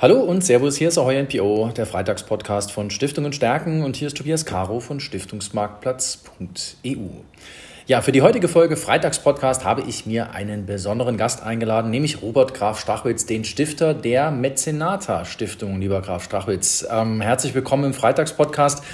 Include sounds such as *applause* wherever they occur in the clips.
Hallo und Servus, hier ist Ahoy NPO, der Freitagspodcast von Stiftungen Stärken und hier ist Tobias Caro von Stiftungsmarktplatz.eu. Ja, für die heutige Folge Freitagspodcast habe ich mir einen besonderen Gast eingeladen, nämlich Robert Graf Strachwitz, den Stifter der Mezenata Stiftung, lieber Graf Strachwitz. Ähm, herzlich willkommen im Freitagspodcast.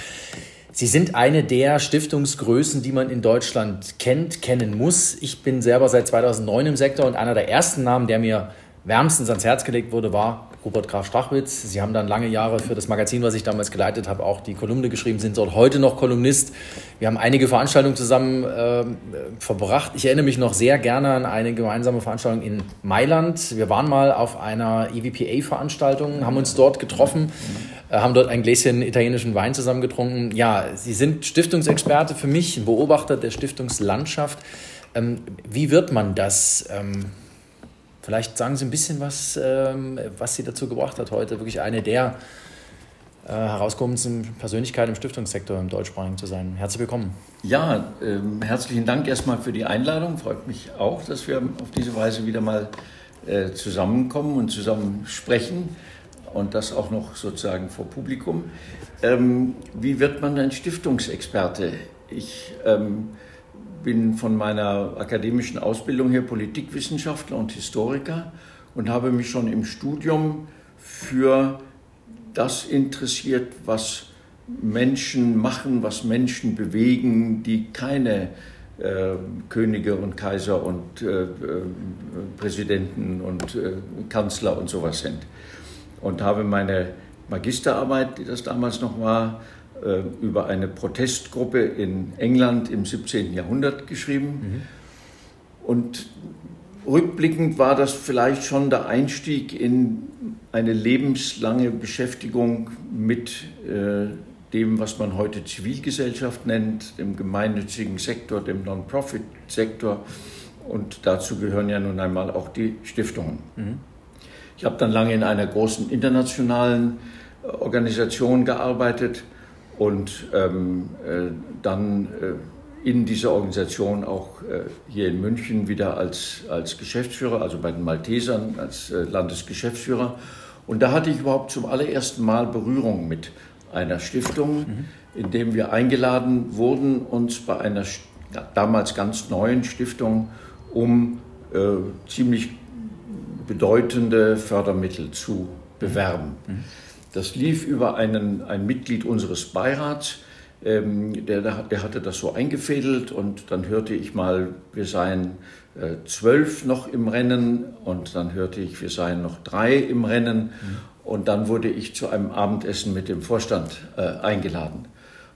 Sie sind eine der Stiftungsgrößen, die man in Deutschland kennt, kennen muss. Ich bin selber seit 2009 im Sektor und einer der ersten Namen, der mir wärmstens ans Herz gelegt wurde, war Robert Graf Strachwitz. Sie haben dann lange Jahre für das Magazin, was ich damals geleitet habe, auch die Kolumne geschrieben, sind dort heute noch Kolumnist. Wir haben einige Veranstaltungen zusammen äh, verbracht. Ich erinnere mich noch sehr gerne an eine gemeinsame Veranstaltung in Mailand. Wir waren mal auf einer EVPA-Veranstaltung, haben uns dort getroffen, äh, haben dort ein Gläschen italienischen Wein zusammen getrunken. Ja, Sie sind Stiftungsexperte für mich, Beobachter der Stiftungslandschaft. Ähm, wie wird man das? Ähm, Vielleicht sagen Sie ein bisschen was, ähm, was Sie dazu gebracht hat, heute wirklich eine der äh, herausgekommensten Persönlichkeiten im Stiftungssektor im deutschsprachigen zu sein. Herzlich willkommen. Ja, ähm, herzlichen Dank erstmal für die Einladung. Freut mich auch, dass wir auf diese Weise wieder mal äh, zusammenkommen und zusammen sprechen und das auch noch sozusagen vor Publikum. Ähm, wie wird man ein Stiftungsexperte? Ich ähm, bin von meiner akademischen Ausbildung her Politikwissenschaftler und Historiker und habe mich schon im Studium für das interessiert, was Menschen machen, was Menschen bewegen, die keine äh, Könige und Kaiser und äh, äh, Präsidenten und äh, Kanzler und sowas sind. Und habe meine Magisterarbeit, die das damals noch war, über eine Protestgruppe in England im 17. Jahrhundert geschrieben. Mhm. Und rückblickend war das vielleicht schon der Einstieg in eine lebenslange Beschäftigung mit äh, dem, was man heute Zivilgesellschaft nennt, dem gemeinnützigen Sektor, dem Non-Profit-Sektor. Und dazu gehören ja nun einmal auch die Stiftungen. Mhm. Ich habe dann lange in einer großen internationalen äh, Organisation gearbeitet und ähm, äh, dann äh, in dieser Organisation auch äh, hier in München wieder als, als Geschäftsführer, also bei den Maltesern als äh, Landesgeschäftsführer. Und da hatte ich überhaupt zum allerersten Mal Berührung mit einer Stiftung, mhm. in dem wir eingeladen wurden, uns bei einer ja, damals ganz neuen Stiftung um äh, ziemlich bedeutende Fördermittel zu bewerben. Mhm. Das lief über einen, ein Mitglied unseres Beirats, ähm, der, der hatte das so eingefädelt und dann hörte ich mal, wir seien äh, zwölf noch im Rennen und dann hörte ich, wir seien noch drei im Rennen mhm. und dann wurde ich zu einem Abendessen mit dem Vorstand äh, eingeladen.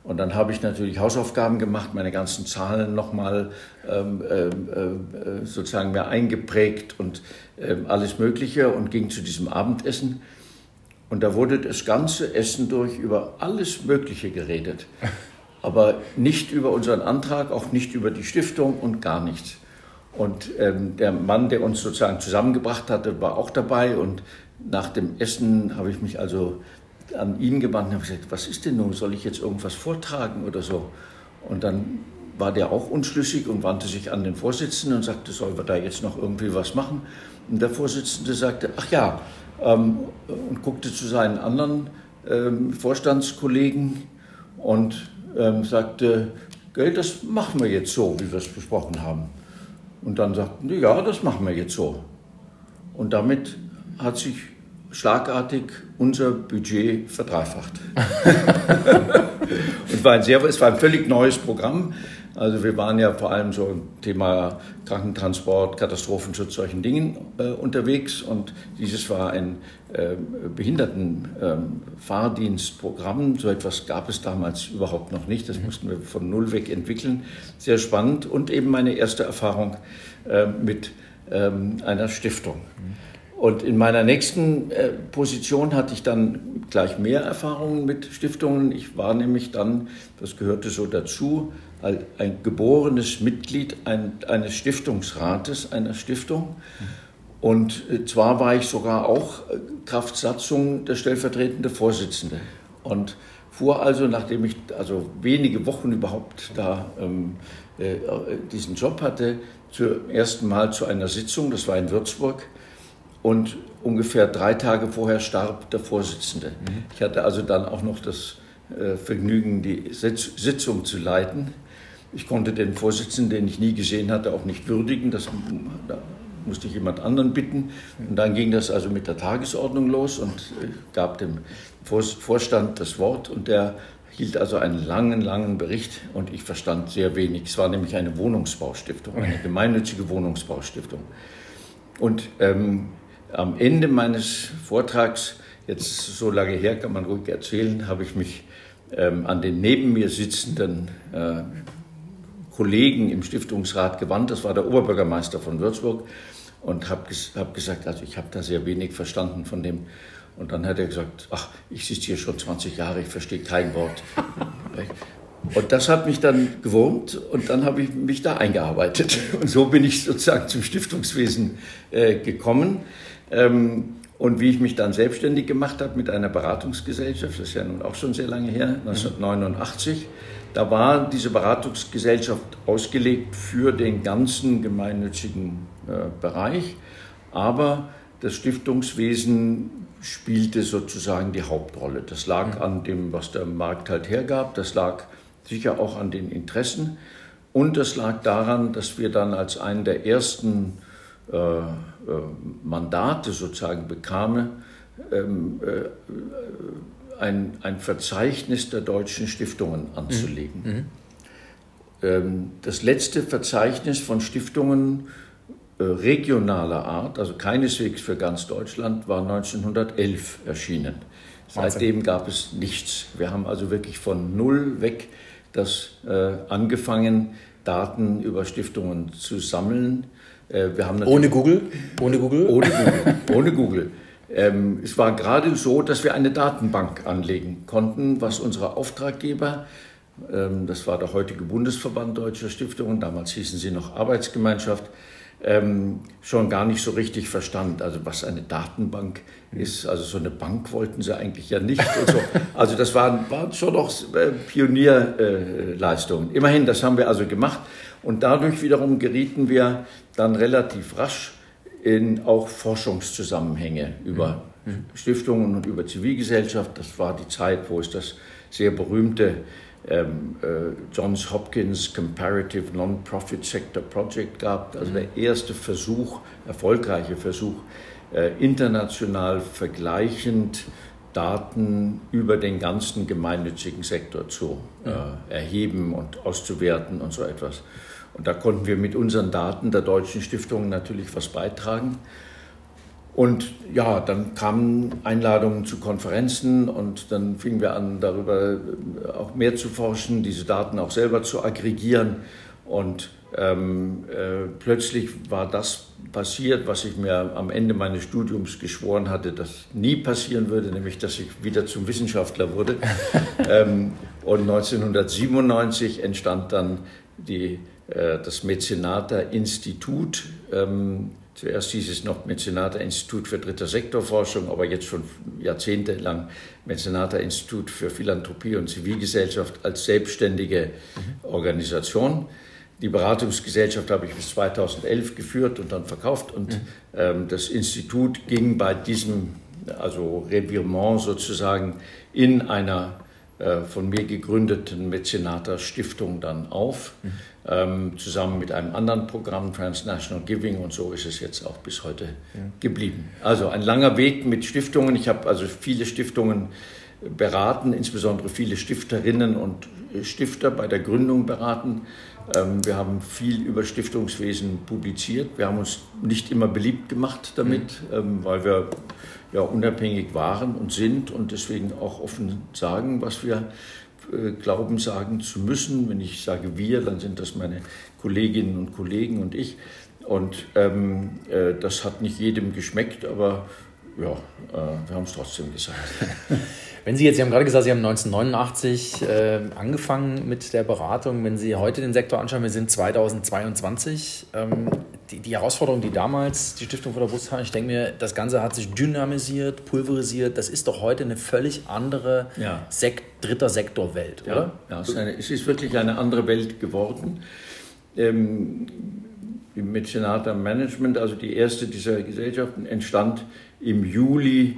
Und dann habe ich natürlich Hausaufgaben gemacht, meine ganzen Zahlen nochmal ähm, äh, äh, sozusagen mehr eingeprägt und äh, alles Mögliche und ging zu diesem Abendessen. Und da wurde das ganze Essen durch über alles Mögliche geredet. *laughs* Aber nicht über unseren Antrag, auch nicht über die Stiftung und gar nichts. Und ähm, der Mann, der uns sozusagen zusammengebracht hatte, war auch dabei. Und nach dem Essen habe ich mich also an ihn gewandt und habe gesagt, was ist denn nun? Soll ich jetzt irgendwas vortragen oder so? Und dann war der auch unschlüssig und wandte sich an den Vorsitzenden und sagte, sollen wir da jetzt noch irgendwie was machen? Und der Vorsitzende sagte, ach ja, ähm, und guckte zu seinen anderen ähm, Vorstandskollegen und ähm, sagte, Geld, das machen wir jetzt so, wie wir es besprochen haben. Und dann sagten die, ja, das machen wir jetzt so. Und damit hat sich schlagartig unser Budget verdreifacht. *laughs* und war ein sehr, es war ein völlig neues Programm. Also wir waren ja vor allem so im Thema Krankentransport, Katastrophenschutz, solchen Dingen äh, unterwegs. Und dieses war ein äh, Behindertenfahrdienstprogramm. Ähm, so etwas gab es damals überhaupt noch nicht. Das mhm. mussten wir von Null weg entwickeln. Sehr spannend und eben meine erste Erfahrung äh, mit ähm, einer Stiftung. Mhm. Und in meiner nächsten äh, Position hatte ich dann gleich mehr Erfahrungen mit Stiftungen. Ich war nämlich dann, das gehörte so dazu, ein geborenes Mitglied eines Stiftungsrates einer Stiftung. Und äh, zwar war ich sogar auch äh, Kraft Satzung der stellvertretende Vorsitzende. Und fuhr also, nachdem ich also wenige Wochen überhaupt da ähm, diesen Job hatte, zum ersten Mal zu einer Sitzung, das war in Würzburg, und ungefähr drei Tage vorher starb der Vorsitzende. Mhm. Ich hatte also dann auch noch das äh, Vergnügen, die Sitzung zu leiten. Ich konnte den Vorsitzenden, den ich nie gesehen hatte, auch nicht würdigen. Das, da musste ich jemand anderen bitten. Und dann ging das also mit der Tagesordnung los und gab dem Vorstand das Wort. Und der hielt also einen langen, langen Bericht und ich verstand sehr wenig. Es war nämlich eine Wohnungsbaustiftung, eine gemeinnützige Wohnungsbaustiftung. Und ähm, am Ende meines Vortrags, jetzt so lange her, kann man ruhig erzählen, habe ich mich ähm, an den neben mir sitzenden äh, Kollegen im Stiftungsrat gewandt. Das war der Oberbürgermeister von Würzburg und habe hab gesagt, also ich habe da sehr wenig verstanden von dem. Und dann hat er gesagt, ach, ich sitze hier schon 20 Jahre, ich verstehe kein Wort. *laughs* Und das hat mich dann gewurmt und dann habe ich mich da eingearbeitet. Und so bin ich sozusagen zum Stiftungswesen äh, gekommen. Ähm, und wie ich mich dann selbstständig gemacht habe mit einer Beratungsgesellschaft, das ist ja nun auch schon sehr lange her, 1989, da war diese Beratungsgesellschaft ausgelegt für den ganzen gemeinnützigen äh, Bereich, aber das Stiftungswesen spielte sozusagen die Hauptrolle. Das lag an dem, was der Markt halt hergab, das lag sicher auch an den Interessen. Und das lag daran, dass wir dann als einen der ersten äh, äh, Mandate sozusagen bekamen, ähm, äh, ein, ein Verzeichnis der deutschen Stiftungen anzulegen. Mhm. Ähm, das letzte Verzeichnis von Stiftungen äh, regionaler Art, also keineswegs für ganz Deutschland, war 1911 erschienen. Seitdem gab es nichts. Wir haben also wirklich von null weg das äh, angefangen, Daten über Stiftungen zu sammeln. Äh, wir haben ohne Google? Ohne Google? Ohne Google. ohne Google. *laughs* Ähm, es war gerade so, dass wir eine Datenbank anlegen konnten, was unsere Auftraggeber ähm, das war der heutige Bundesverband Deutscher Stiftungen, damals hießen sie noch Arbeitsgemeinschaft, ähm, schon gar nicht so richtig verstand, also was eine Datenbank ist. Also so eine Bank wollten sie eigentlich ja nicht. So. *laughs* Also das waren, waren schon noch äh, Pionierleistungen. Äh, Immerhin, das haben wir also gemacht. Und dadurch wiederum gerieten wir dann relativ rasch in auch Forschungszusammenhänge über mhm. Stiftungen und über Zivilgesellschaft. Das war die Zeit, wo es das sehr berühmte ähm, äh, Johns Hopkins Comparative Non-Profit Sector Project gab, also der erste Versuch, erfolgreiche Versuch, äh, international vergleichend Daten über den ganzen gemeinnützigen Sektor zu äh, erheben und auszuwerten und so etwas. Und da konnten wir mit unseren Daten der deutschen Stiftungen natürlich was beitragen. Und ja, dann kamen Einladungen zu Konferenzen und dann fingen wir an, darüber äh, auch mehr zu forschen, diese Daten auch selber zu aggregieren. Und ähm, äh, plötzlich war das passiert, was ich mir am Ende meines Studiums geschworen hatte, dass nie passieren würde, nämlich dass ich wieder zum Wissenschaftler wurde. *laughs* ähm, und 1997 entstand dann die, das Mäzenater Institut. Ähm, Zuerst hieß es noch Mäzenater Institut für Dritter Sektorforschung, aber jetzt schon jahrzehntelang Mäzenater Institut für Philanthropie und Zivilgesellschaft als selbstständige mhm. Organisation. Die Beratungsgesellschaft habe ich bis 2011 geführt und dann verkauft und mhm. ähm, das Institut ging bei diesem also Revirement sozusagen in einer äh, von mir gegründeten Mäzenater Stiftung dann auf. Mhm ähm, zusammen mit einem anderen Programm, Transnational Giving, und so ist es jetzt auch bis heute ja. geblieben. Also ein langer Weg mit Stiftungen. Ich habe also viele Stiftungen beraten, insbesondere viele Stifterinnen und Stifter bei der Gründung beraten. Ähm, wir haben viel über Stiftungswesen publiziert. Wir haben uns nicht immer beliebt gemacht damit, mhm. ähm, weil wir ja unabhängig waren und sind und deswegen auch offen sagen, was wir äh, glauben sagen zu müssen. Wenn ich sage wir, dann sind das meine Kolleginnen und Kollegen und ich. Und ähm, äh, das hat nicht jedem geschmeckt, aber ja, äh, wir haben es trotzdem gesagt. *laughs* Wenn Sie jetzt, Sie haben gerade gesagt, Sie haben 1989 äh, angefangen mit der Beratung. Wenn Sie heute den Sektor anschauen, wir sind 2022. Ähm, die, die Herausforderung, die damals die Stiftung vor der Brust hatte, ich denke mir, das Ganze hat sich dynamisiert, pulverisiert. Das ist doch heute eine völlig andere ja. Sek dritter Sektorwelt, oder? Ja, ja es, ist eine, es, ist wirklich eine andere Welt geworden. Ähm, die Mäzenata Management, also die erste dieser Gesellschaften, entstand im Juli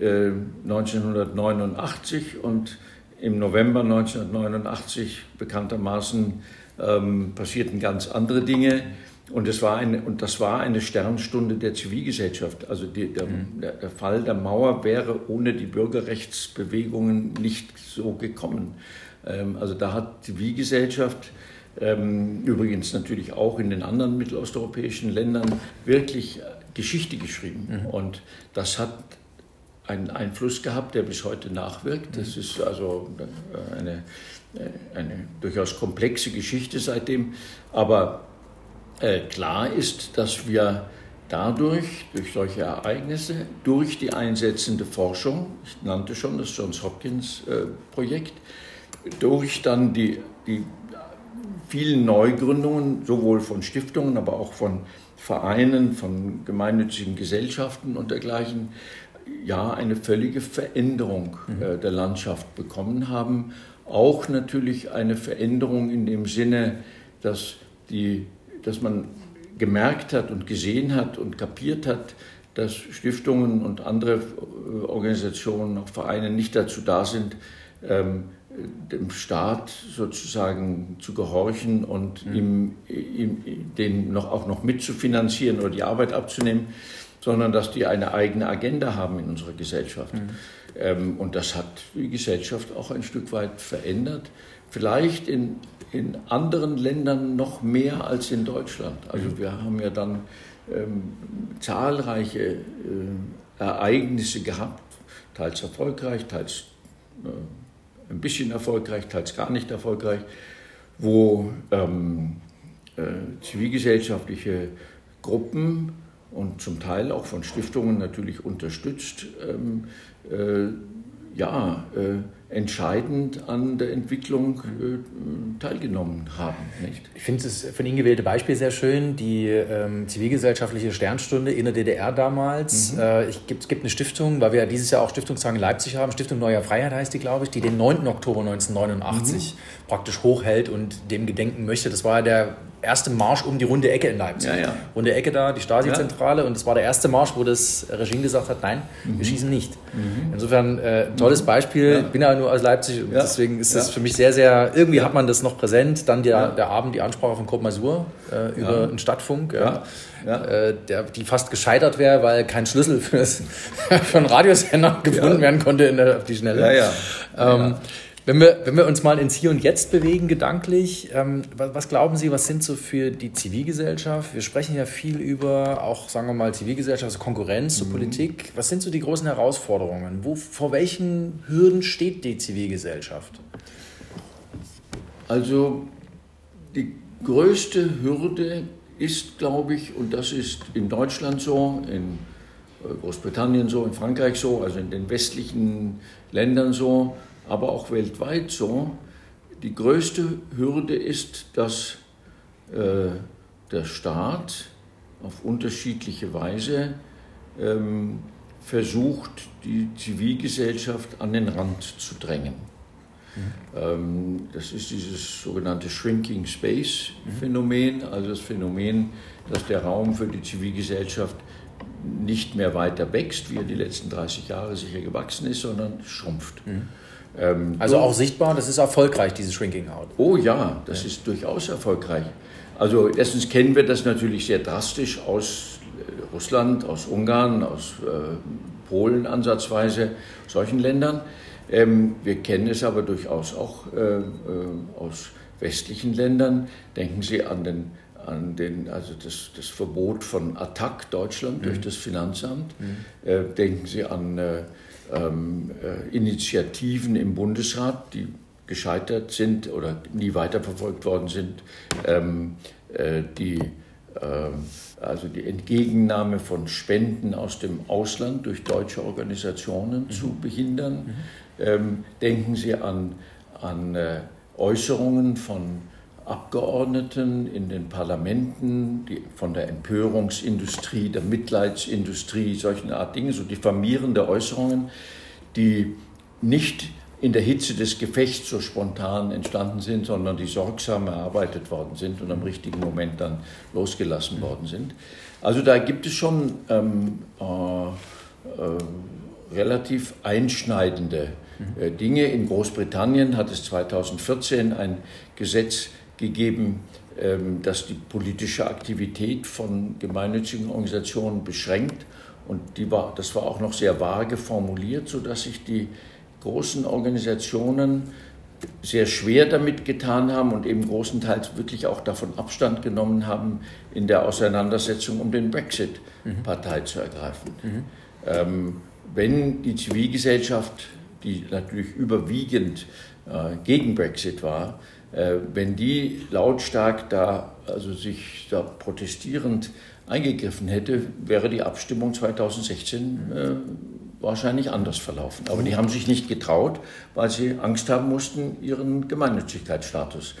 äh, 1989 und im November 1989 bekanntermaßen ähm, passierten ganz andere Dinge. Und, es war eine, und das war eine Sternstunde der Zivilgesellschaft. Also die, der, mhm. der, Fall der Mauer wäre ohne die Bürgerrechtsbewegungen nicht so gekommen. Ähm, also da hat Zivilgesellschaft ähm, übrigens natürlich auch in den anderen mittelosteuropäischen Ländern wirklich Geschichte geschrieben. Mhm. Und das hat einen Einfluss gehabt, der bis heute nachwirkt. Das mhm. ist also äh, eine, äh, eine durchaus komplexe Geschichte seitdem. Aber äh, klar ist, dass wir dadurch, durch solche Ereignisse, durch die einsetzende Forschung, ich nannte schon das Johns Hopkins äh, Projekt, durch dann die, die vielen Neugründungen, sowohl von Stiftungen, aber auch von Vereinen, von gemeinnützigen Gesellschaften und dergleichen, ja, eine völlige Veränderung mhm. äh, der Landschaft bekommen haben. Auch natürlich eine Veränderung in dem Sinne, dass, die, dass man gemerkt hat und gesehen hat und kapiert hat, dass Stiftungen und andere äh, Organisationen, auch Vereine nicht dazu da sind, ähm, dem Staat sozusagen zu gehorchen und mhm. ihm, ihm, den noch, auch noch mitzufinanzieren oder die Arbeit abzunehmen, sondern dass die eine eigene Agenda haben in unserer Gesellschaft. Mhm. Ähm, und das hat die Gesellschaft auch ein Stück weit verändert. Vielleicht in, in anderen Ländern noch mehr als in Deutschland. Also mhm. wir haben ja dann ähm, zahlreiche äh, Ereignisse gehabt, teils erfolgreich, teils äh, ein bisschen erfolgreich, teils gar nicht erfolgreich, wo ähm, äh, zivilgesellschaftliche Gruppen und zum Teil auch von Stiftungen natürlich unterstützt, ähm, äh, ja, äh, entscheidend an der Entwicklung äh, teilgenommen haben. Nicht? Ich finde das von Ihnen gewählte Beispiel sehr schön, die ähm, zivilgesellschaftliche Sternstunde in der DDR damals. Mhm. Äh, ich, es gibt eine Stiftung, weil wir ja dieses Jahr auch Stiftungstag in Leipzig haben, Stiftung Neuer Freiheit heißt die, glaube ich, die den 9. Oktober 1989 mhm. praktisch hochhält und dem gedenken möchte. Das war der erste Marsch um die runde Ecke in Leipzig. Ja, ja. Runde Ecke da, die Stasi-Zentrale. Ja. Und es war der erste Marsch, wo das Regime gesagt hat, nein, mhm. wir schießen nicht. Mhm. Insofern äh, tolles mhm. Beispiel. Ich bin ja nur aus Leipzig und deswegen ist das für mich sehr, sehr, irgendwie hat man das noch präsent. Dann der, der Abend, die Ansprache von Kurt Masur äh, über den Stadtfunk, äh, der, die fast gescheitert wäre, weil kein Schlüssel *laughs* für, das, für einen Radiosender gefunden werden konnte in der, auf die Schnelle. Ja, ja. Ähm, wenn wir, wenn wir uns mal ins Hier und Jetzt bewegen, gedanklich, ähm, was, was, glauben Sie, was sind so für die Zivilgesellschaft? Wir sprechen ja viel über auch, sagen wir mal, Zivilgesellschaft, also Konkurrenz zur mhm. Politik. Was sind so die großen Herausforderungen? Wo, vor welchen Hürden steht die Zivilgesellschaft? Also die größte Hürde ist, glaube ich, und das ist in Deutschland so, in äh, Großbritannien so, in Frankreich so, also in den westlichen Ländern so, aber auch weltweit so. Die größte Hürde ist, dass äh, der Staat auf unterschiedliche Weise ähm, versucht, die Zivilgesellschaft an den Rand zu drängen. Mhm. Ähm, das ist dieses sogenannte Shrinking Space Phänomen, also das Phänomen, dass der Raum für die Zivilgesellschaft nicht mehr weiter wächst, wie er die letzten 30 Jahre sicher gewachsen ist, sondern schrumpft. Mhm. Ähm, also auch sichtbar, das ist erfolgreich, diese Shrinking Out. Oh ja, das ja. ist durchaus erfolgreich. Also erstens kennen wir das natürlich sehr drastisch aus äh, Russland, aus Ungarn, aus äh, Polen ansatzweise, solchen Ländern. Ähm, wir kennen es aber durchaus auch äh, äh, aus westlichen Ländern. Denken Sie an den an den, also das, das Verbot von Attac Deutschland mhm. durch das Finanzamt. Mhm. Äh, denken Sie an äh, ähm, äh, Initiativen im Bundesrat, die gescheitert sind oder nie weiterverfolgt worden sind, ähm, äh, die, äh, also die Entgegennahme von Spenden aus dem Ausland durch deutsche Organisationen mhm. zu behindern. Mhm. Ähm, denken Sie an, an äh, Äußerungen von Abgeordneten in den Parlamenten, die von der Empörungsindustrie, der Mitleidsindustrie, solchen Art Dinge, so diffamierende Äußerungen, die nicht in der Hitze des Gefechts so spontan entstanden sind, sondern die sorgsam erarbeitet worden sind und am richtigen Moment dann losgelassen worden sind. Also da gibt es schon ähm, äh, äh, relativ einschneidende äh, Dinge. In Großbritannien hat es 2014 ein Gesetz gegeben, ähm, das die politische Aktivität von gemeinnützigen Organisationen beschränkt. Und die war, das war auch noch sehr vage formuliert, sodass sich die großen Organisationen sehr schwer damit getan haben und eben großenteils wirklich auch davon Abstand genommen haben, in der Auseinandersetzung um den Brexit mhm. Partei zu ergreifen. Mhm. Ähm, wenn die Zivilgesellschaft, die natürlich überwiegend äh, gegen Brexit war, wenn die lautstark da, also sich da protestierend eingegriffen hätte, wäre die Abstimmung 2016 äh, wahrscheinlich anders verlaufen. Aber die haben sich nicht getraut, weil sie Angst haben mussten, ihren Gemeinnützigkeitsstatus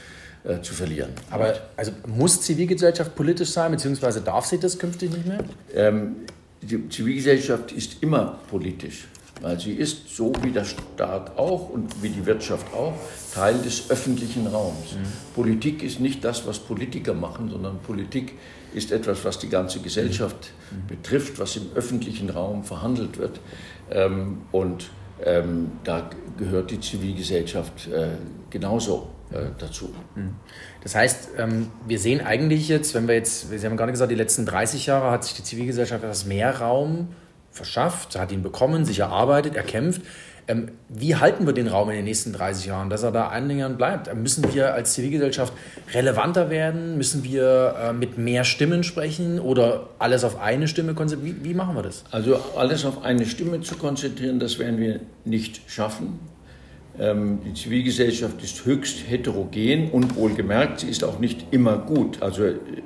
äh, zu verlieren. Aber also muss Zivilgesellschaft politisch sein, beziehungsweise darf sie das künftig nicht mehr? Ähm, die Zivilgesellschaft ist immer politisch, weil sie ist, so wie der Staat auch und wie die Wirtschaft auch, Teil des öffentlichen Raums. Mhm. Politik ist nicht das, was Politiker machen, sondern Politik ist etwas, was die ganze Gesellschaft mhm. betrifft, was im öffentlichen Raum verhandelt wird. Ähm, und ähm, da gehört die Zivilgesellschaft äh, genauso äh, dazu. Mhm. Das heißt, ähm, wir sehen eigentlich jetzt, wenn wir jetzt, Sie haben gerade gesagt, die letzten 30 Jahre hat sich die Zivilgesellschaft etwas mehr Raum verschafft, hat ihn bekommen, sich erarbeitet, erkämpft. Ähm, wie halten wir den Raum in den nächsten 30 Jahren, dass er da annähernd bleibt? Müssen wir als Zivilgesellschaft relevanter werden? Müssen wir äh, mit mehr Stimmen sprechen oder alles auf eine Stimme konzentrieren? Wie, wie machen wir das? Also alles auf eine Stimme zu konzentrieren, das werden wir nicht schaffen. Ähm, die Zivilgesellschaft ist höchst heterogen und wohlgemerkt, sie ist auch nicht immer gut. Also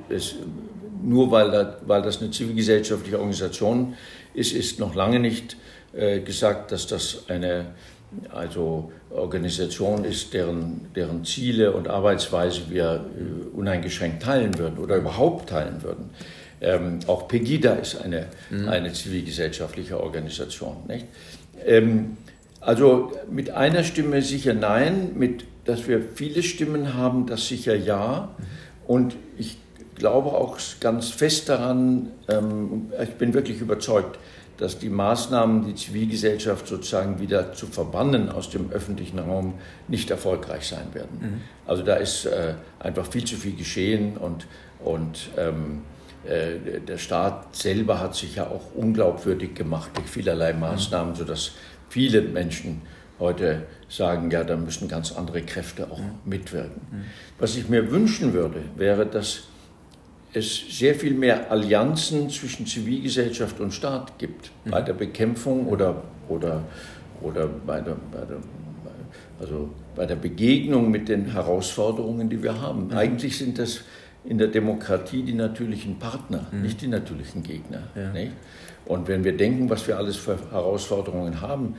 es, nur weil, da, weil das eine zivilgesellschaftliche Organisation ist, ist noch lange nicht äh, gesagt, dass das eine also Organisation ist, deren, deren Ziele und Arbeitsweise wir äh, uneingeschränkt teilen würden oder überhaupt teilen würden. Ähm, auch Pegida ist eine, mhm. eine zivilgesellschaftliche Organisation. Nicht? Ähm, also mit einer Stimme sicher nein, mit, dass wir viele Stimmen haben, das sicher ja. Mhm. Und ich glaube auch ganz fest daran, ähm, ich bin wirklich überzeugt, dass die Maßnahmen, die Zivilgesellschaft sozusagen wieder zu verbannen aus dem öffentlichen Raum, nicht erfolgreich sein werden. Mhm. Also da ist äh, einfach viel zu viel geschehen und, und ähm, äh, der Staat selber hat sich ja auch unglaubwürdig gemacht durch vielerlei Maßnahmen, mhm. sodass viele Menschen heute sagen, ja, da müssen ganz andere Kräfte auch mhm. mitwirken. Mhm. Was ich mir wünschen würde, wäre, dass es sehr viel mehr Allianzen zwischen Zivilgesellschaft und Staat gibt mhm. bei der Bekämpfung oder, oder, oder bei, der, bei, der, also bei der Begegnung mit den Herausforderungen, die wir haben. Mhm. Eigentlich sind das in der Demokratie die natürlichen Partner, mhm. nicht die natürlichen Gegner. Ja. Und wenn wir denken, was wir alles für Herausforderungen haben,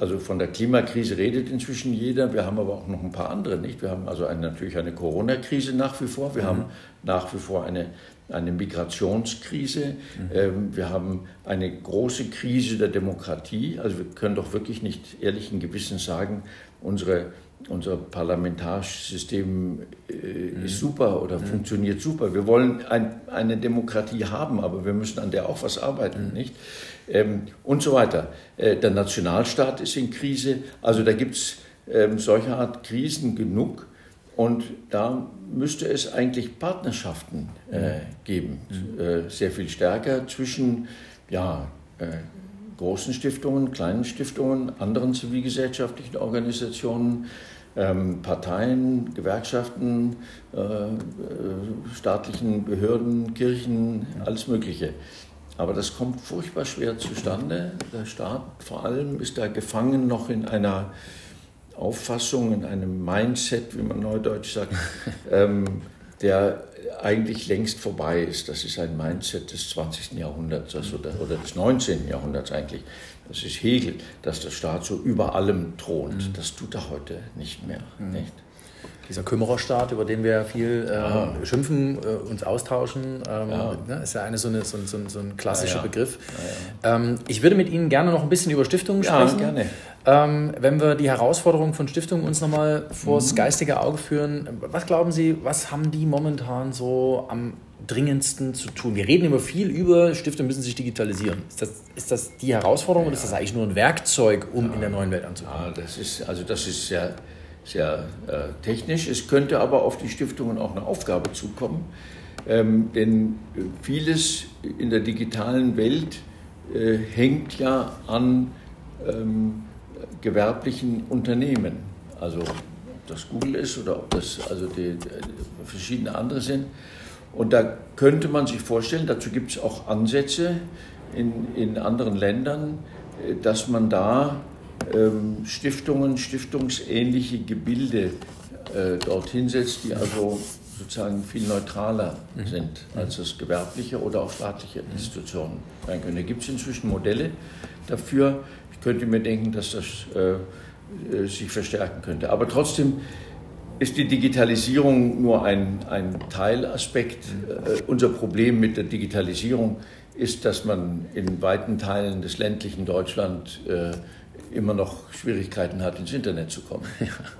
also von der Klimakrise redet inzwischen jeder. Wir haben aber auch noch ein paar andere nicht. Wir haben also eine, natürlich eine Corona-Krise nach wie vor. Wir mhm. haben nach wie vor eine, eine Migrationskrise. Mhm. Ähm, wir haben eine große Krise der Demokratie. Also wir können doch wirklich nicht ehrlichen Gewissens sagen, unsere unser parlamentarisches System äh, mhm. ist super oder mhm. funktioniert super. Wir wollen ein, eine Demokratie haben, aber wir müssen an der auch was arbeiten, mhm. nicht? Ähm, und so weiter. Äh, der Nationalstaat ist in Krise. Also da gibt es ähm, solche Art Krisen genug. Und da müsste es eigentlich Partnerschaften äh, mhm. geben, mhm. äh, sehr viel stärker zwischen ja, äh, großen Stiftungen, kleinen Stiftungen, anderen zivilgesellschaftlichen Organisationen, ähm, Parteien, Gewerkschaften, äh, äh, staatlichen Behörden, Kirchen, alles Mögliche. Aber das kommt furchtbar schwer zustande. Der Staat vor allem ist da gefangen noch in einer Auffassung, in einem Mindset, wie man neudeutsch sagt, *laughs* ähm, der eigentlich längst vorbei ist. Das ist ein Mindset des 20. Jahrhunderts also der, oder des 19. Jahrhunderts eigentlich. Das ist Hegel, dass der Staat so über allem thront. Mhm. Das tut er heute nicht mehr. Mhm. Nicht? Dieser Kümmererstaat, über den wir viel äh, ja. schimpfen, äh, uns austauschen, ähm, ja. ne, ist ja eine so, eine, so, so, so ein klassischer ja, Begriff. Ähm, ich würde mit Ihnen gerne noch ein bisschen über Stiftungen sprechen. Ja, gerne. Ähm, wenn wir die Herausforderungen von Stiftungen uns nochmal vors mhm. geistige Auge führen, was glauben Sie, was haben die momentan so am dringendsten zu tun? Wir reden immer viel über, Stiftungen müssen sich digitalisieren. Ist das, ist das die Herausforderung ja. oder ist das eigentlich nur ein Werkzeug, um ja. in der neuen Welt anzukommen? Ja, das ist, also das ist sehr, sehr äh, technisch. Es könnte aber auf die Stiftungen auch eine Aufgabe zukommen, ähm, denn vieles in der digitalen Welt äh, hängt ja an ähm, gewerblichen Unternehmen. Also ob das Google ist oder ob das also die, die verschiedene andere sind. Und da könnte man sich vorstellen, dazu gibt es auch Ansätze in, in anderen Ländern, äh, dass man da Stiftungen, stiftungsähnliche Gebilde äh, dorthin setzt, die also sozusagen viel neutraler mhm. sind als das gewerbliche oder auch staatliche Institutionen sein können. Da gibt es inzwischen Modelle dafür. Ich könnte mir denken, dass das äh, äh sich verstärken könnte. Aber trotzdem ist die Digitalisierung nur ein, ein Teilaspekt. Äh, unser Problem mit der Digitalisierung ist, dass man in weiten Teilen des ländlichen Deutschland äh, immer noch Schwierigkeiten hat, ins Internet zu kommen.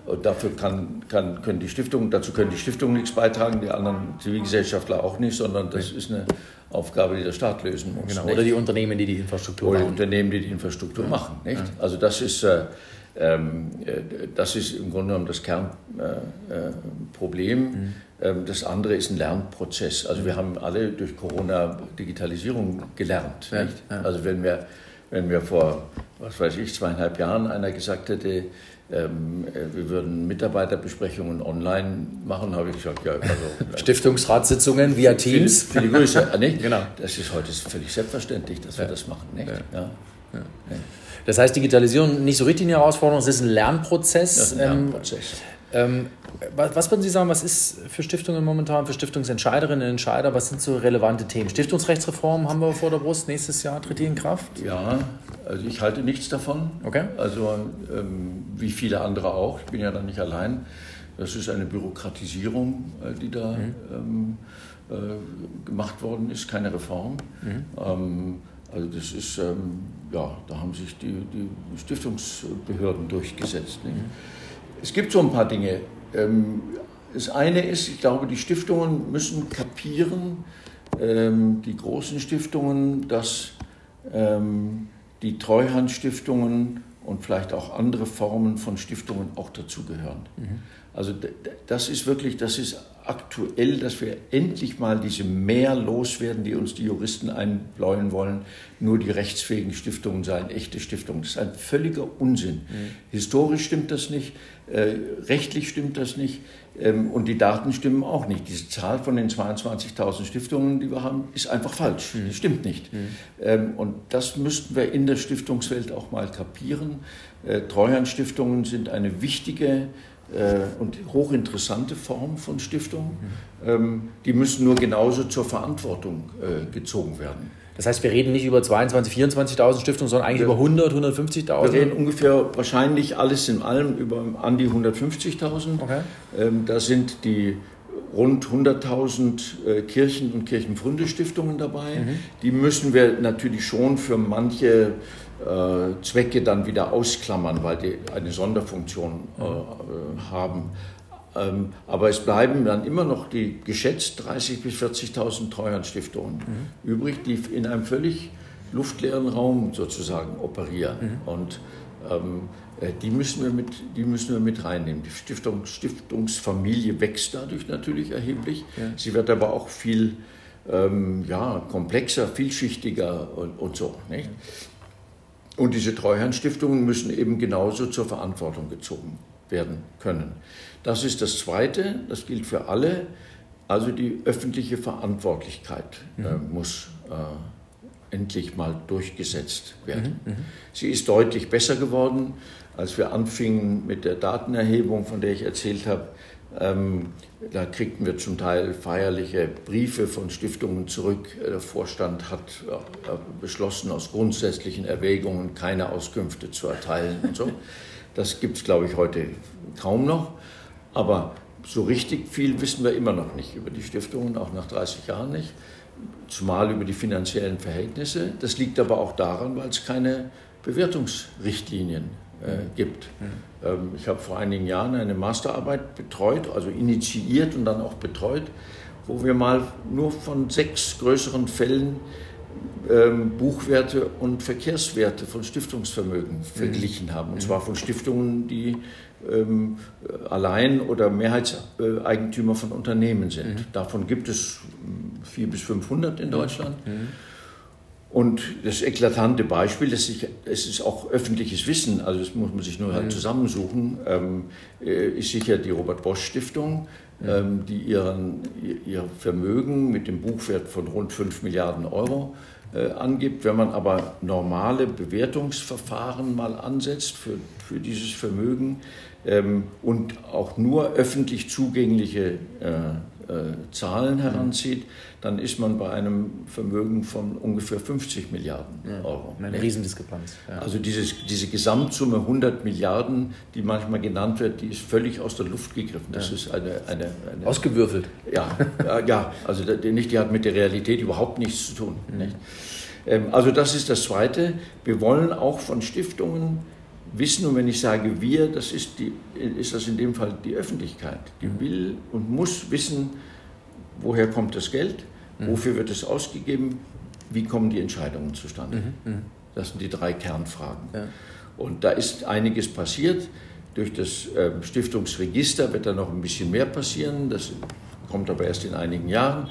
Und dafür kann, kann, können die Stiftungen, dazu können die Stiftungen nichts beitragen, die anderen Zivilgesellschaftler auch nicht, sondern das ist eine Aufgabe, die der Staat lösen muss. Genau. Oder die Unternehmen, die die Infrastruktur Oder machen. Oder die Unternehmen, die die Infrastruktur ja. machen. Nicht? Ja. Also das ist, äh, ähm, äh, das ist im Grunde genommen das Kernproblem. Äh, mhm. Ähm, das andere ist ein Lernprozess. Also wir haben alle durch Corona Digitalisierung gelernt. Ja, also wenn wir, wenn wir vor, was weiß ich, zweieinhalb Jahren einer gesagt hätte, ähm, äh, wir würden Mitarbeiterbesprechungen online machen, habe ich gesagt, ja, also, *laughs* Stiftungsratssitzungen via Teams. Viele Grüße, nicht? Genau. *laughs* Das ist heute völlig selbstverständlich, dass wir das machen, nicht? Ja. Ja. Das heißt, Digitalisierung nicht so richtig eine Herausforderung, es ist ein Lernprozess. Das ist ein Lernprozess. Ähm, was, was, würden Sie sagen, was ist für Stiftungen momentan, für Stiftungsentscheiderinnen und Entscheider, was sind so relevante Themen? Stiftungsrechtsreform haben wir vor der Brust, nächstes Jahr tritt die in Kraft? Ja, also ich halte nichts davon. Okay. Also ähm, wie viele andere auch, ich bin ja da nicht allein. Das ist eine Bürokratisierung, äh, die da mhm. ähm, äh, gemacht worden ist, keine Reform. Mhm. Ähm, also das ist, ähm, ja, da haben sich die, die Stiftungsbehörden durchgesetzt. Mhm. Es gibt so ein paar Dinge. Ähm, das eine ist, ich glaube, die Stiftungen müssen kapieren, ähm, die großen Stiftungen, dass ähm, die Treuhandstiftungen und vielleicht auch andere Formen von Stiftungen auch dazugehören. Mhm. Also das ist wirklich, das ist aktuell, dass wir endlich mal diese mehr loswerden, die uns die Juristen einbläuen wollen. Nur die rechtsfähigen Stiftungen seien echte Stiftungen. Das ist ein völliger Unsinn. Mhm. Historisch stimmt das nicht, äh, rechtlich stimmt das nicht ähm, und die Daten stimmen auch nicht. Diese Zahl von den 22.000 Stiftungen, die wir haben, ist einfach falsch. Mhm. Die stimmt nicht. Mhm. Ähm, und das müssten wir in der Stiftungswelt auch mal kapieren. Äh, Treuhandstiftungen sind eine wichtige und hochinteressante Form von Stiftung. Ähm, die müssen nur genauso zur Verantwortung äh, gezogen werden. Das heißt, wir reden nicht über 22.000, 24.000 Stiftungen, sondern eigentlich wir, über 100, 150.000? Wir reden ungefähr wahrscheinlich alles in allem über an die 150.000. Okay. Ähm, da sind die rund 100.000 äh, Kirchen- und Kirchenpfründestiftungen dabei. Mhm. Die müssen wir natürlich schon für manche äh, Zwecke dann wieder ausklammern, weil die eine Sonderfunktion äh, äh haben. Ähm, aber es bleiben dann immer noch die geschätzt 30.000 bis 40.000 Treuhandstiftungen mhm. übrig, die in einem völlig luftleeren Raum sozusagen operieren. Mhm. Und ähm, äh, die, müssen wir mit, die müssen wir mit reinnehmen. Die Stiftung, Stiftungsfamilie wächst dadurch natürlich erheblich. Ja. Sie wird aber auch viel ähm, ja, komplexer, vielschichtiger und, und so. Nicht? Und diese Treuhandstiftungen müssen eben genauso zur Verantwortung gezogen werden können. Das ist das Zweite, das gilt für alle. Also die öffentliche Verantwortlichkeit äh, mhm. muss äh, endlich mal durchgesetzt werden. Mhm. Mhm. Sie ist deutlich besser geworden, als wir anfingen mit der Datenerhebung, von der ich erzählt habe. Ähm, da kriegten wir zum Teil feierliche Briefe von Stiftungen zurück. Der Vorstand hat äh, beschlossen, aus grundsätzlichen Erwägungen keine Auskünfte zu erteilen und so. *laughs* Das gibt es, glaube ich, heute kaum noch. Aber so richtig viel wissen wir immer noch nicht über die Stiftungen, auch nach 30 Jahren nicht, zumal über die finanziellen Verhältnisse. Das liegt aber auch daran, weil es keine Bewertungsrichtlinien gibt. Mhm. Ich habe vor einigen Jahren eine Masterarbeit betreut, also initiiert und dann auch betreut, wo wir mal nur von sechs größeren Fällen ähm, Buchwerte und Verkehrswerte von Stiftungsvermögen mhm. verglichen haben. Und zwar von Stiftungen, die ähm, allein oder Mehrheitseigentümer von Unternehmen sind. Mhm. Davon gibt es 400 bis 500 in Deutschland. Mhm. Und das eklatante Beispiel, das ich, es ist auch öffentliches Wissen, also das muss man sich nur halt zusammensuchen, ähm, äh, ist sicher die Robert Bosch Stiftung, ähm, die ihren, ihr Vermögen mit dem Buchwert von rund 5 Milliarden Euro äh, angibt. Wenn man aber normale Bewertungsverfahren mal ansetzt für, für dieses Vermögen ähm, und auch nur öffentlich zugängliche äh, Zahlen heranzieht, dann ist man bei einem Vermögen von ungefähr 50 Milliarden Euro. Eine Riesendiskrepanz. Ja. Also dieses, diese Gesamtsumme 100 Milliarden, die manchmal genannt wird, die ist völlig aus der Luft gegriffen. Das ja. ist eine, eine, eine, Ausgewürfelt. Ja, ja also nicht, die hat mit der Realität überhaupt nichts zu tun. Mhm. Nicht? Ähm, also das ist das Zweite. Wir wollen auch von Stiftungen wissen, und wenn ich sage wir, das ist, die, ist das in dem Fall die Öffentlichkeit. Die mhm. will und muss wissen, woher kommt das Geld, mhm. wofür wird es ausgegeben, wie kommen die Entscheidungen zustande. Mhm. Das sind die drei Kernfragen. Ja. Und da ist einiges passiert. Durch das ähm, Stiftungsregister wird da noch ein bisschen mehr passieren. Das kommt aber erst in einigen Jahren.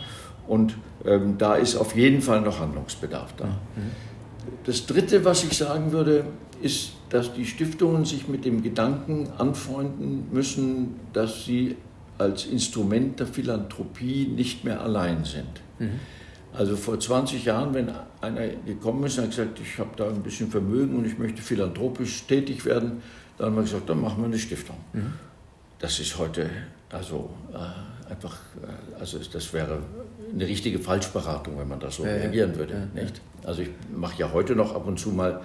Und ähm, da ist auf jeden Fall noch Handlungsbedarf da. Mhm. Das Dritte, was ich sagen würde, ist, dass die Stiftungen sich mit dem Gedanken anfreunden müssen, dass sie als Instrument der Philanthropie nicht mehr allein sind. Mhm. Also vor 20 Jahren, wenn einer gekommen ist und hat gesagt, ich habe da ein bisschen Vermögen und ich möchte philanthropisch tätig werden, dann haben wir gesagt, dann machen wir eine Stiftung. Mhm. Das ist heute also äh, einfach, äh, also das wäre eine richtige Falschberatung, wenn man das so ja, reagieren würde. Ja, nicht? Also ich mache ja heute noch ab und zu mal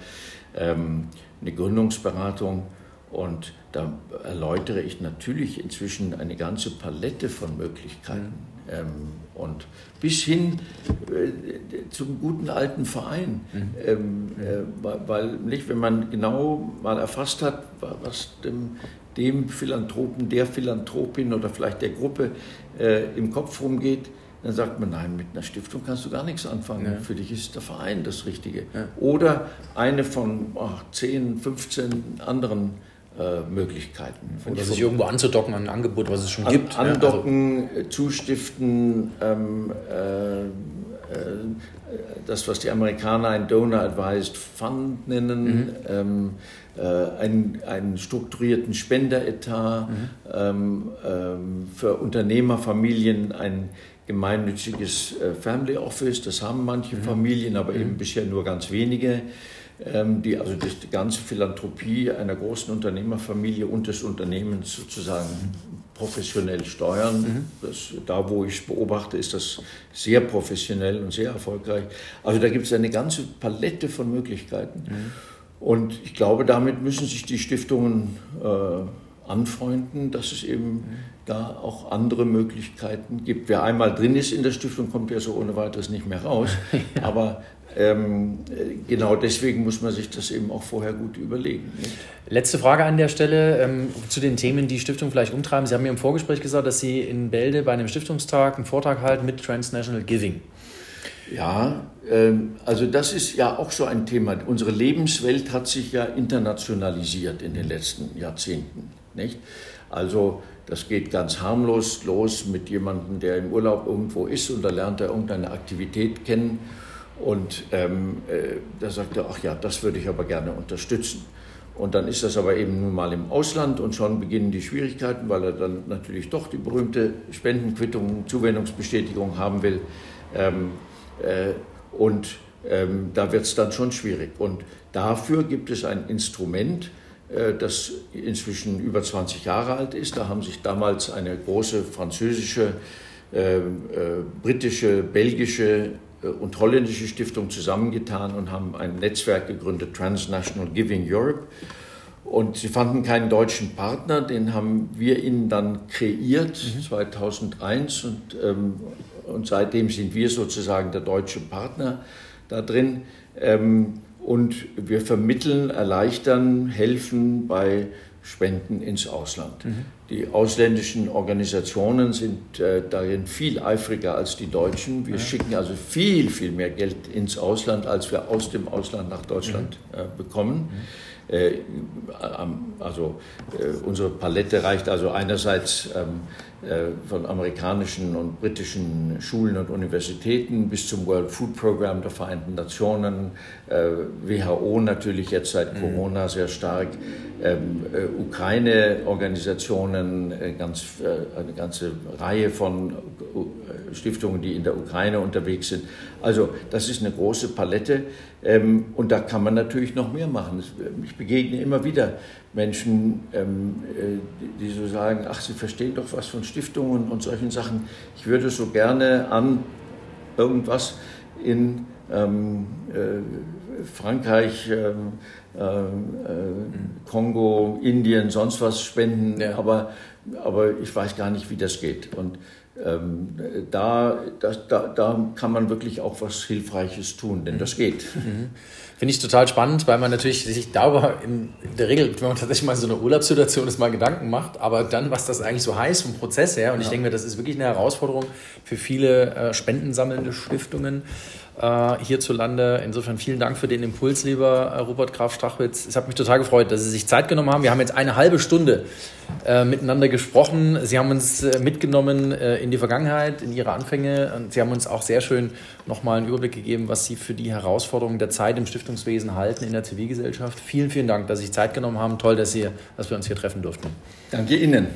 ähm, eine Gründungsberatung und da erläutere ich natürlich inzwischen eine ganze Palette von Möglichkeiten. Mhm. Ähm, und bis hin äh, zum guten alten Verein. Mhm. Ähm, äh, weil nicht, wenn man genau mal erfasst hat, was dem, dem Philanthropen, der Philanthropin oder vielleicht der Gruppe äh, im Kopf rumgeht, dann sagt man, nein, mit einer Stiftung kannst du gar nichts anfangen. Ja. Für dich ist der Verein das Richtige. Ja. Oder eine von ach, 10, 15 anderen äh, Möglichkeiten. Oder sich irgendwo anzudocken an ein Angebot, was es schon an, gibt. Andocken, also. zustiften, ähm, äh, äh, das, was die Amerikaner ein Donor Advised Fund nennen, mhm. ähm, äh, einen, einen, strukturierten Spenderetat, mhm. ähm, ähm für Unternehmerfamilien ein gemeinnütziges äh, Family Office, das haben manche mhm. Familien, aber mhm. eben bisher nur ganz wenige, ähm, die also die ganze Philanthropie einer großen Unternehmerfamilie und des Unternehmens sozusagen professionell steuern. Mhm. Das, da, wo ich es beobachte, ist das sehr professionell und sehr erfolgreich. Also da gibt es eine ganze Palette von Möglichkeiten. Mhm. Und ich glaube, damit müssen sich die Stiftungen äh, anfreunden, dass es eben da auch andere Möglichkeiten gibt. Wer einmal drin ist in der Stiftung, kommt ja so ohne weiteres nicht mehr raus. *laughs* ja. Aber ähm, genau deswegen muss man sich das eben auch vorher gut überlegen. Nicht? Letzte Frage an der Stelle ähm, zu den Themen, die Stiftung vielleicht umtreiben. Sie haben mir im Vorgespräch gesagt, dass Sie in Bälde bei einem Stiftungstag einen Vortrag halten mit Transnational Giving. Ja, ähm, also das ist ja auch so ein Thema. Unsere Lebenswelt hat sich ja internationalisiert in den letzten Jahrzehnten. Nicht? Also das geht ganz harmlos los mit jemandem, der im Urlaub irgendwo ist und da lernt er irgendeine Aktivität kennen und ähm, äh, da sagt er, ach ja, das würde ich aber gerne unterstützen. Und dann ist das aber eben nun mal im Ausland und schon beginnen die Schwierigkeiten, weil er dann natürlich doch die berühmte Spendenquittung, Zuwendungsbestätigung haben will. Ähm, äh, und ähm, da wird es dann schon schwierig. Und dafür gibt es ein Instrument, das inzwischen über 20 Jahre alt ist. Da haben sich damals eine große französische, äh, äh, britische, belgische äh, und holländische Stiftung zusammengetan und haben ein Netzwerk gegründet, Transnational Giving Europe. und sie fanden keinen deutschen Partner, den haben wir ihnen dann kreiert, mhm. 2001. Und, ähm, und seitdem sind wir sozusagen der deutsche Partner da drin. Ähm, und wir vermitteln, erleichtern, helfen bei Spenden ins Ausland. Mhm. Die ausländischen Organisationen sind äh, darin viel eifriger als die deutschen. Wir ja. schicken also viel, viel mehr Geld ins Ausland, als wir aus dem Ausland nach Deutschland mhm. äh, bekommen. Mhm. Äh, also äh, unsere Palette reicht also einerseits ähm, äh, von amerikanischen und britischen Schulen und Universitäten bis zum World Food Program der Vereinten Nationen, WHO natürlich jetzt seit mhm. Corona sehr stark, ähm, Ukraine-Organisationen, ganz, eine ganze Reihe von Stiftungen, die in der Ukraine unterwegs sind. Also das ist eine große Palette ähm, und da kann man natürlich noch mehr machen. Ich begegne immer wieder Menschen, ähm, äh, die so sagen, ach, Sie verstehen doch was von Stiftungen und solchen Sachen. Ich würde so gerne an irgendwas in ähm, äh, Frankreich, ähm, äh, äh, Kongo, Indien, sonst was spenden, ja. aber, aber ich weiß gar nicht, wie das geht. Und ähm, da, das, da, da kann man wirklich auch was Hilfreiches tun, denn das geht. *laughs* Mhm. Finde ich total spannend, weil man natürlich sich darüber in der Regel, wenn man tatsächlich mal in so einer Urlaubssituation ist, mal Gedanken macht, aber dann, was das eigentlich so heißt vom Prozess her. Und ja. ich denke mir, das ist wirklich eine Herausforderung für viele äh, spendensammelnde Stiftungen äh, hierzulande. Insofern vielen Dank für den Impuls, lieber äh, Robert Graf Strachwitz. Es hat mich total gefreut, dass Sie sich Zeit genommen haben. Wir haben jetzt eine halbe Stunde äh, miteinander gesprochen. Sie haben uns äh, mitgenommen in die Vergangenheit, in Ihre Anfänge. Und Sie haben uns auch sehr schön nochmal einen Überblick gegeben, was Sie für die Herausforderungen der Zeit im Stiftungswesen halten in der Zivilgesellschaft. Vielen, vielen Dank, dass Sie sich Zeit genommen haben. Toll, dass, Sie, dass wir uns hier treffen durften. Danke Ihnen.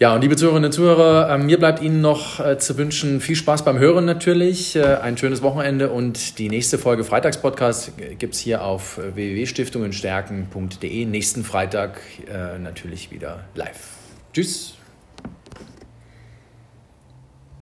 Ja, und liebe Zuhörerinnen und Zuhörer, äh, mir bleibt Ihnen noch äh, zu wünschen viel Spaß beim Hören natürlich, äh, ein schönes Wochenende und die nächste Folge Freitagspodcast gibt es hier auf www.stiftungenstärken.de. Nächsten Freitag natürlich wieder live. Tschüss.